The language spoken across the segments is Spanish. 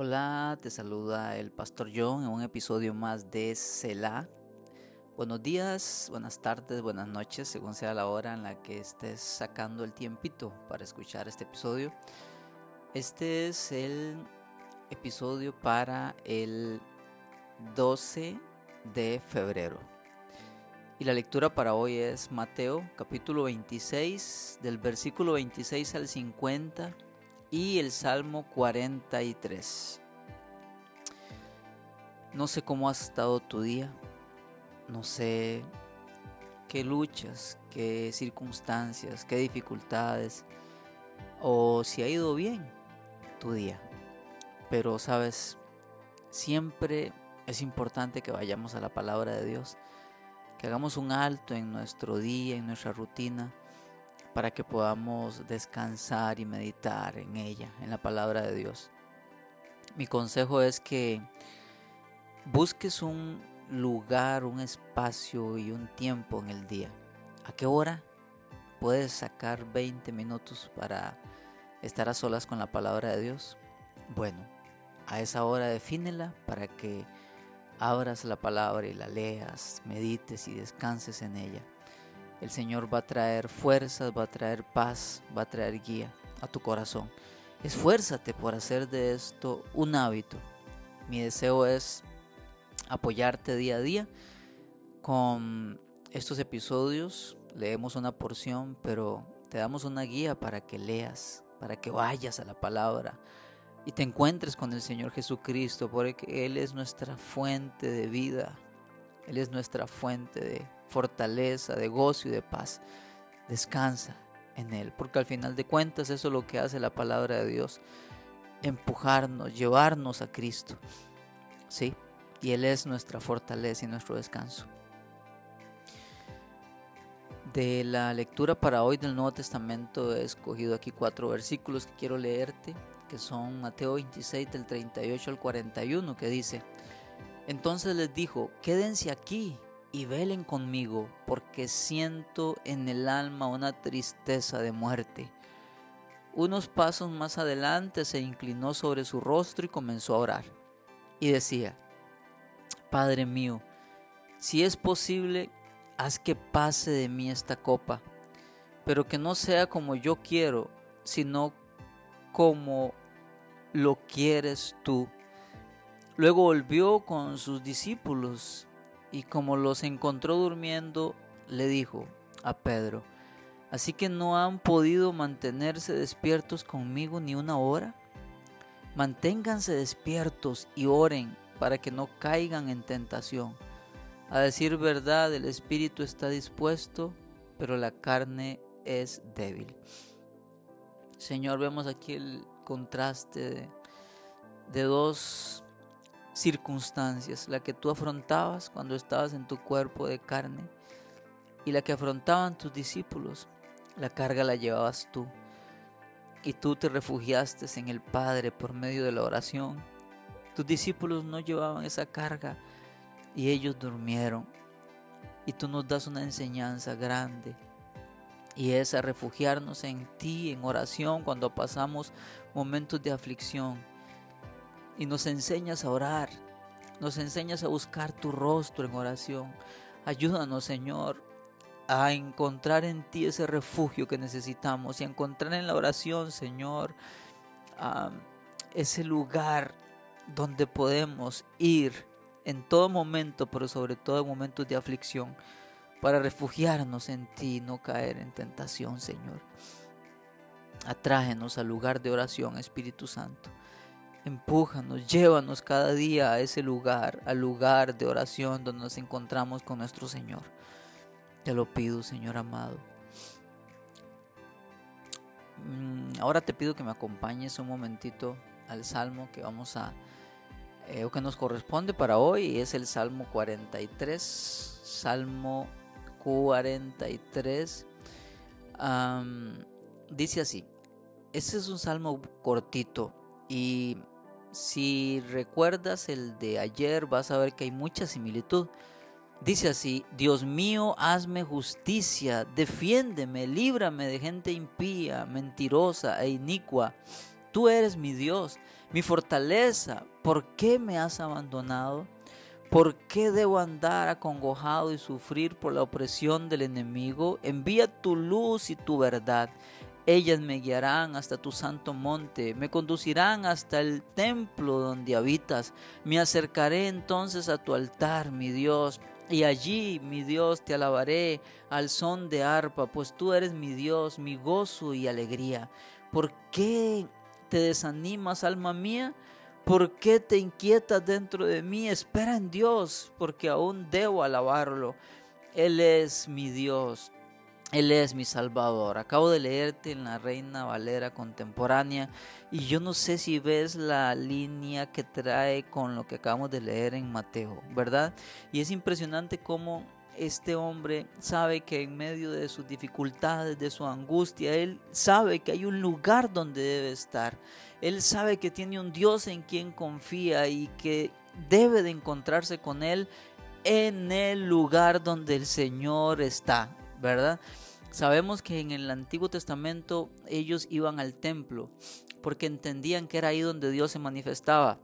Hola, te saluda el Pastor John en un episodio más de Selah. Buenos días, buenas tardes, buenas noches, según sea la hora en la que estés sacando el tiempito para escuchar este episodio. Este es el episodio para el 12 de febrero. Y la lectura para hoy es Mateo capítulo 26, del versículo 26 al 50 y el Salmo 43. No sé cómo ha estado tu día, no sé qué luchas, qué circunstancias, qué dificultades, o si ha ido bien tu día. Pero sabes, siempre es importante que vayamos a la palabra de Dios, que hagamos un alto en nuestro día, en nuestra rutina para que podamos descansar y meditar en ella, en la palabra de Dios. Mi consejo es que busques un lugar, un espacio y un tiempo en el día. ¿A qué hora puedes sacar 20 minutos para estar a solas con la palabra de Dios? Bueno, a esa hora defínela para que abras la palabra y la leas, medites y descanses en ella. El Señor va a traer fuerzas, va a traer paz, va a traer guía a tu corazón. Esfuérzate por hacer de esto un hábito. Mi deseo es apoyarte día a día con estos episodios. Leemos una porción, pero te damos una guía para que leas, para que vayas a la palabra y te encuentres con el Señor Jesucristo, porque Él es nuestra fuente de vida. Él es nuestra fuente de fortaleza, de gozo y de paz. Descansa en Él, porque al final de cuentas eso es lo que hace la palabra de Dios, empujarnos, llevarnos a Cristo. ¿Sí? Y Él es nuestra fortaleza y nuestro descanso. De la lectura para hoy del Nuevo Testamento he escogido aquí cuatro versículos que quiero leerte, que son Mateo 26 del 38 al 41, que dice, entonces les dijo, quédense aquí y velen conmigo, porque siento en el alma una tristeza de muerte. Unos pasos más adelante se inclinó sobre su rostro y comenzó a orar. Y decía, Padre mío, si es posible, haz que pase de mí esta copa, pero que no sea como yo quiero, sino como lo quieres tú. Luego volvió con sus discípulos y como los encontró durmiendo, le dijo a Pedro, ¿así que no han podido mantenerse despiertos conmigo ni una hora? Manténganse despiertos y oren para que no caigan en tentación. A decir verdad, el espíritu está dispuesto, pero la carne es débil. Señor, vemos aquí el contraste de, dos circunstancias, la que tú afrontabas cuando estabas en tu cuerpo de carne y la que afrontaban tus discípulos. La carga la llevabas tú y tú te refugiaste en el Padre por medio de la oración. Tus discípulos no llevaban esa carga y ellos durmieron. Y tú nos das una enseñanza grande y es a refugiarnos en ti en oración cuando pasamos momentos de aflicción y nos enseñas a orar, nos enseñas a buscar tu rostro en oración. Ayúdanos, Señor, a encontrar en ti ese refugio que necesitamos y a encontrar en la oración, Señor, ese lugar donde podemos ir en todo momento, pero sobre todo en momentos de aflicción, para refugiarnos en ti y no caer en tentación, Señor. Atrágenos al lugar de oración, Espíritu Santo. Empújanos, llévanos cada día a ese lugar, al lugar de oración donde nos encontramos con nuestro Señor. Te lo pido, Señor amado. Mm, ahora te pido que me acompañes un momentito al salmo que vamos a, eh, o que nos corresponde para hoy, es el Salmo 43. Salmo 43. dice así, este es un salmo cortito y si recuerdas el de ayer, vas a ver que hay mucha similitud. Dice así, Dios mío, hazme justicia, defiéndeme, líbrame de gente impía, mentirosa e inicua, Tú eres mi Dios, mi fortaleza. ¿Por qué me has abandonado? ¿Por qué debo andar acongojado y sufrir por la opresión del enemigo? Envía tu luz y tu verdad. Ellas me guiarán hasta tu santo monte, me conducirán hasta el templo donde habitas. Me acercaré entonces a tu altar, mi Dios, y allí, mi Dios, te alabaré al son de arpa, pues tú eres mi Dios, mi gozo y alegría. ¿Por qué te desanimas, alma mía? ¿Por qué te inquietas dentro de mí? Espera en Dios, porque aún debo alabarlo. Él es mi Dios. Él es mi Salvador. Acabo de leerte en la Reina Valera contemporánea y yo no sé si ves la línea que trae con lo que acabamos de leer en Mateo, ¿verdad? Y es impresionante cómo este hombre sabe que en medio de sus dificultades, de su angustia, él sabe que hay un lugar donde debe estar. Él sabe que tiene un Dios en quien confía y que debe de encontrarse con él en el lugar donde el Señor está, ¿verdad? Sabemos que en el Antiguo Testamento ellos iban al templo porque entendían que era ahí donde Dios se manifestaba.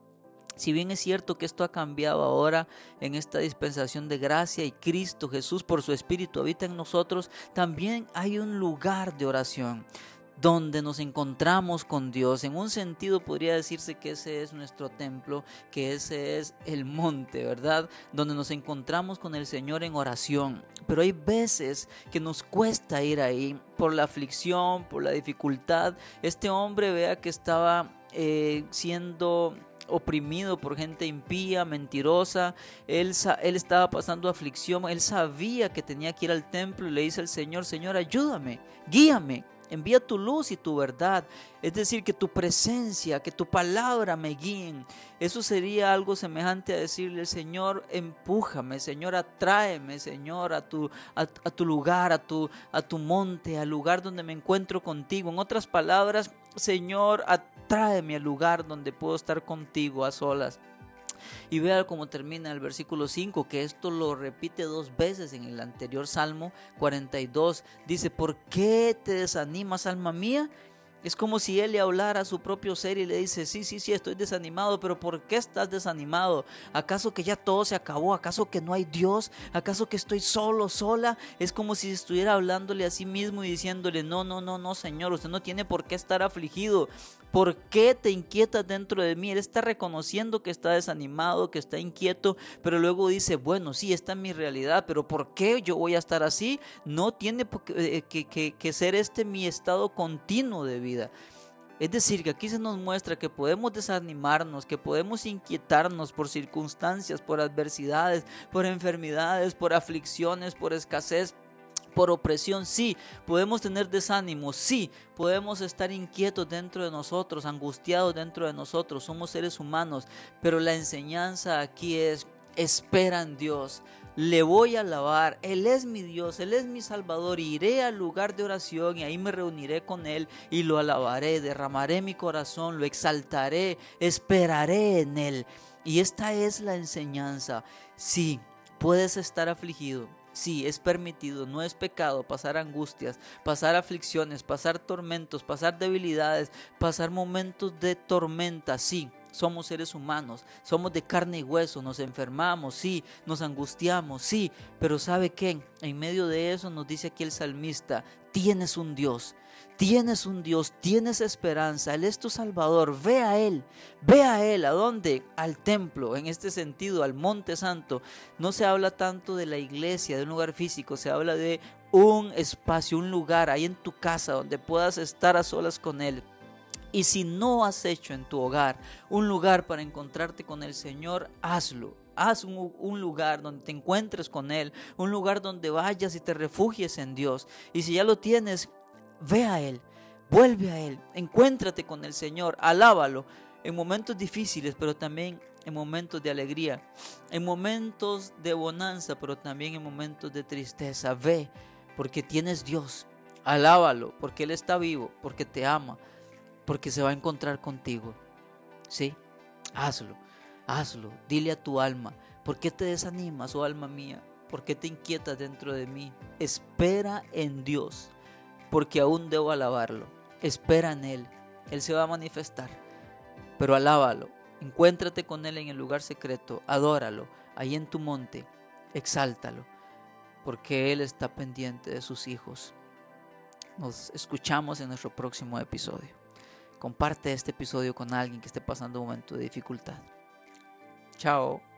Si bien es cierto que esto ha cambiado ahora en esta dispensación de gracia y Cristo Jesús por su Espíritu habita en nosotros, también hay un lugar de oración donde nos encontramos con Dios. En un sentido podría decirse que ese es nuestro templo, que ese es el monte, ¿verdad? Donde nos encontramos con el Señor en oración. Pero hay veces que nos cuesta ir ahí por la aflicción, por la dificultad. Este hombre vea que estaba eh, siendo oprimido por gente impía, mentirosa. Él, él estaba pasando aflicción. Él sabía que tenía que ir al templo y le dice al Señor, Señor, ayúdame, guíame. Envía tu luz y tu verdad. Es decir, que tu presencia, que tu palabra me guíen. Eso sería algo semejante a decirle, Señor, empújame, Señor, atráeme, Señor, a tu, a, tu lugar, a tu, a tu monte, al lugar donde me encuentro contigo. En otras palabras, Señor, atráeme al lugar donde puedo estar contigo a solas. Y vea cómo termina el versículo 5, que esto lo repite dos veces en el anterior Salmo 42. Dice, ¿por qué te desanimas, alma mía? Es como si él le hablara a su propio ser y le dice, sí, sí, sí, estoy desanimado, pero ¿por qué estás desanimado? ¿Acaso que ya todo se acabó? ¿Acaso que no hay Dios? ¿Acaso que estoy solo, sola? Es como si estuviera hablándole a sí mismo y diciéndole, no, no, no, no, Señor, usted no tiene por qué estar afligido. ¿Por qué te inquietas dentro de mí? Él está reconociendo que está desanimado, que está inquieto, pero luego dice, bueno, sí, esta es mi realidad, pero ¿por qué yo voy a estar así? No tiene eh, que, que ser este mi estado continuo de vida. Es decir, que aquí se nos muestra que podemos desanimarnos, que podemos inquietarnos por circunstancias, por adversidades, por enfermedades, por aflicciones, por escasez, por opresión, sí, podemos tener desánimo, sí, podemos estar inquietos dentro de nosotros, angustiados dentro de nosotros, somos seres humanos, pero la enseñanza aquí es, espera en Dios, le voy a alabar, Él es mi Dios, Él es mi Salvador, iré al lugar de oración y ahí me reuniré con Él y lo alabaré, derramaré mi corazón, lo exaltaré, esperaré en Él. Y esta es la enseñanza. Sí, puedes estar afligido, Sí, es permitido, no es pecado pasar angustias, pasar aflicciones, pasar tormentos, pasar debilidades, pasar momentos de tormenta, sí. Somos seres humanos, somos de carne y hueso, nos enfermamos, sí, nos angustiamos, sí, pero ¿sabe qué? En medio de eso nos dice aquí el salmista, tienes un Dios Tienes un Dios, tienes esperanza, Él es tu Salvador, ve a Él, ve a Él, ¿a dónde? Al templo, en este sentido, al Monte Santo. No se habla tanto de la iglesia, de un lugar físico, se habla de un espacio, un lugar ahí en tu casa donde puedas estar a solas con Él. Y si no has hecho en tu hogar un lugar para encontrarte con el Señor, hazlo. Haz un, un, lugar donde te encuentres con Él, un lugar donde vayas y te refugies en Dios. Y si ya lo tienes, Ve a Él, vuelve a Él, encuéntrate con el Señor, alábalo en momentos difíciles, pero también en momentos de alegría, en momentos de bonanza, pero también en momentos de tristeza. Ve, porque tienes Dios, alábalo, porque Él está vivo, porque te ama, porque se va a encontrar contigo. ¿Sí? Hazlo, hazlo, dile a tu alma, ¿por qué te desanimas, oh alma mía? ¿Por qué te inquietas dentro de mí? Espera en Dios, porque aún debo alabarlo. Espera en Él, Él se va a manifestar, pero alábalo, encuéntrate con Él en el lugar secreto, adóralo, ahí en tu monte, exáltalo, porque Él está pendiente de sus hijos. Nos escuchamos en nuestro próximo episodio. Comparte este episodio con alguien que esté pasando un momento de dificultad. Chao.